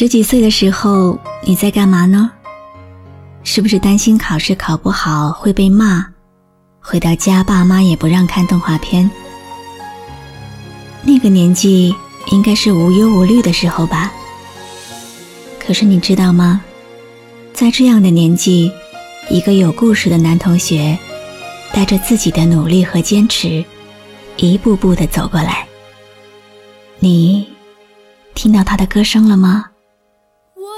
十几岁的时候，你在干嘛呢？是不是担心考试考不好会被骂？回到家，爸妈也不让看动画片。那个年纪应该是无忧无虑的时候吧。可是你知道吗？在这样的年纪，一个有故事的男同学，带着自己的努力和坚持，一步步的走过来。你听到他的歌声了吗？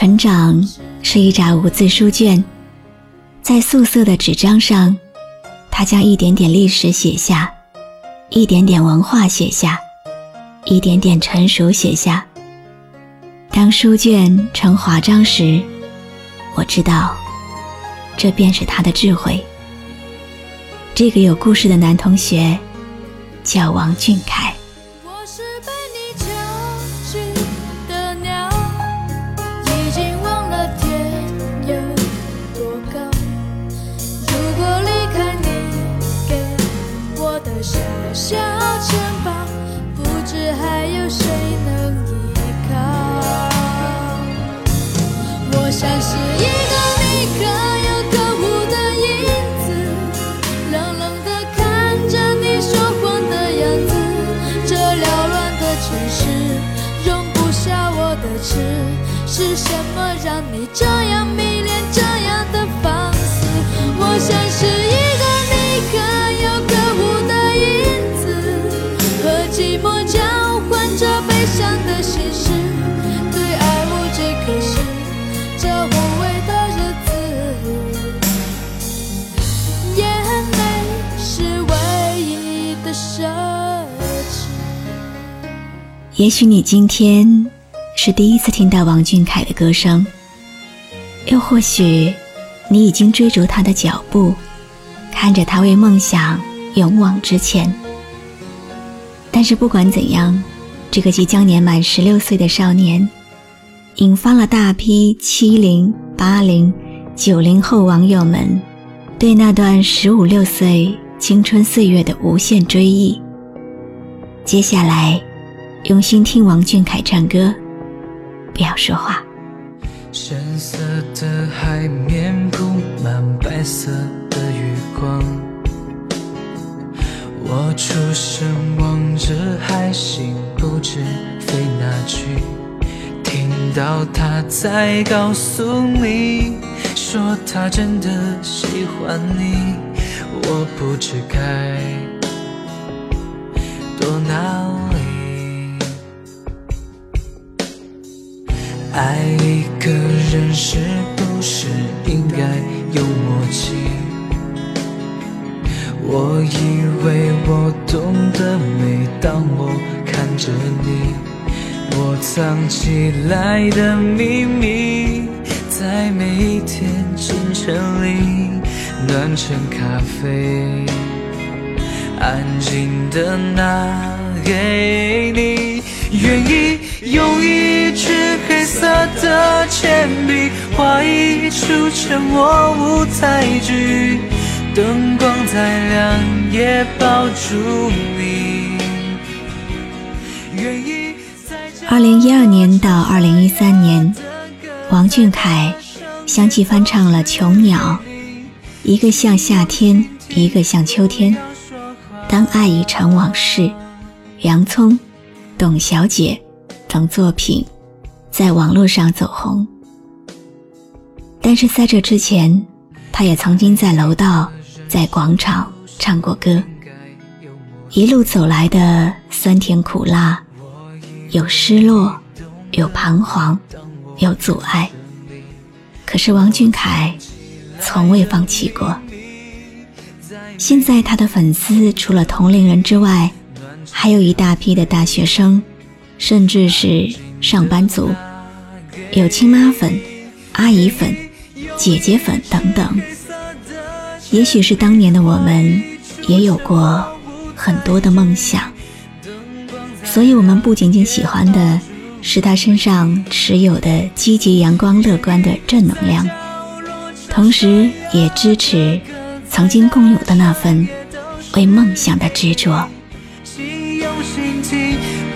成长是一拃无字书卷，在素色的纸张上，他将一点点历史写下，一点点文化写下，一点点成熟写下。当书卷成华章时。我知道，这便是他的智慧。这个有故事的男同学叫王俊凯。小城堡不知还有谁能依靠我像是一个你可有可无的影子冷冷的看着你说谎的样子这缭乱的城市容不下我的痴是什么让你这样迷恋这样的放肆？我像是一也许你今天。是第一次听到王俊凯的歌声，又或许你已经追逐他的脚步，看着他为梦想勇往直前。但是不管怎样，这个即将年满十六岁的少年，引发了大批七零、八零、九零后网友们对那段十五六岁青春岁月的无限追忆。接下来，用心听王俊凯唱歌。不要说话。深色的海面布满白色的月光，我出神望着海星，不知飞哪去。听到他在告诉你，说他真的喜欢你，我不知该多难。爱一个人是不是应该有默契？我以为我懂得，每当我看着你，我藏起来的秘密，在每一天清晨里暖成咖啡，安静的拿给你。愿意用一铅笔，画一出沉默舞台剧，灯光再亮也抱住你。愿意在这二零一二年到二零一三年，王俊凯相继翻唱了《囚鸟》，一个像夏天，一个像秋天，当爱已成往事，洋葱。董小姐等作品在网络上走红，但是在这之前，他也曾经在楼道、在广场唱过歌。一路走来的酸甜苦辣，有失落，有彷徨，有阻碍。可是王俊凯从未放弃过。现在他的粉丝除了同龄人之外，还有一大批的大学生，甚至是上班族，有亲妈粉、阿姨粉、姐姐粉等等。也许是当年的我们也有过很多的梦想，所以我们不仅仅喜欢的是他身上持有的积极、阳光、乐观的正能量，同时也支持曾经共有的那份为梦想的执着。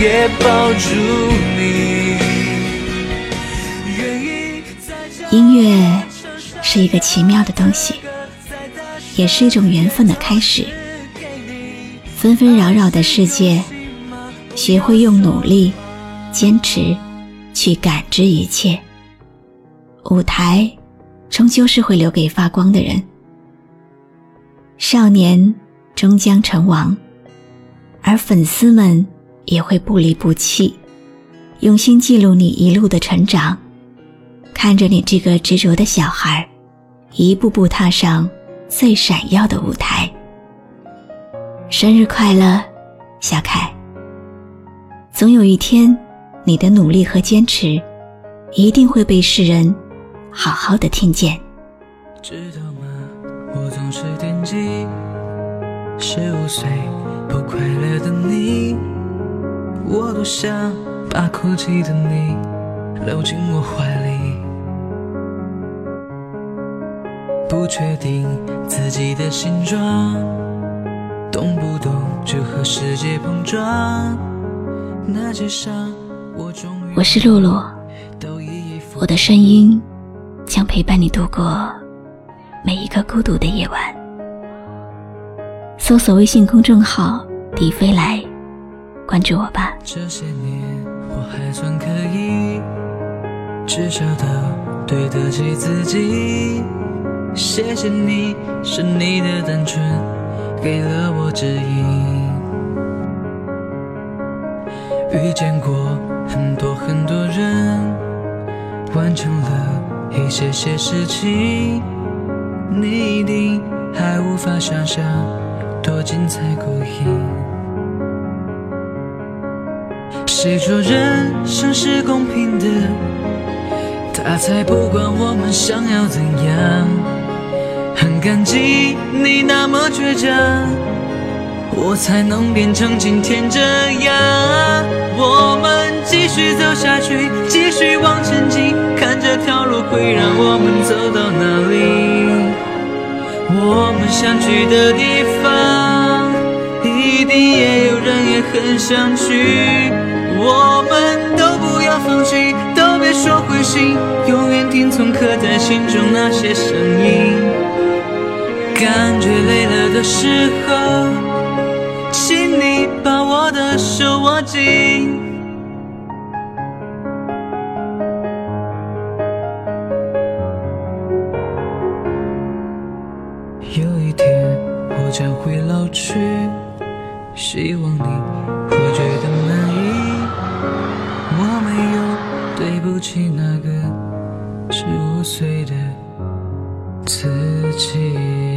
也抱住你。音乐是一个奇妙的东西，也是一种缘分的开始。纷纷扰扰的世界，学会用努力、坚持去感知一切。舞台终究是会留给发光的人。少年终将成王，而粉丝们也会不离不弃，用心记录你一路的成长。看着你这个执着的小孩，一步步踏上最闪耀的舞台。生日快乐，小凯！总有一天，你的努力和坚持，一定会被世人好好的听见。知道吗？我总是惦记十五岁不快乐的你，我多想把哭泣的你搂进我怀里。不确定自己的形状，动不动就和世界碰撞。那些伤，我终于我是露露，我的声音将陪伴你度过每一个孤独的夜晚。搜索微信公众号“迪飞来”，关注我吧。这些年我还算可以，至少都对得起自己。谢谢你，是你的单纯给了我指引。遇见过很多很多人，完成了一些些事情，你一定还无法想象多精彩过瘾。谁说人生是公平的？他才不管我们想要怎样。很感激你那么倔强，我才能变成今天这样。我们继续走下去，继续往前进，看这条路会让我们走到哪里。我们想去的地方，一定也有人也很想去。我们都不要放弃都别说灰心永远听从刻在心中那些声音。感觉累了的时候请你把我的手握紧。有一天我将会老去希望你不起那个十五岁的自己。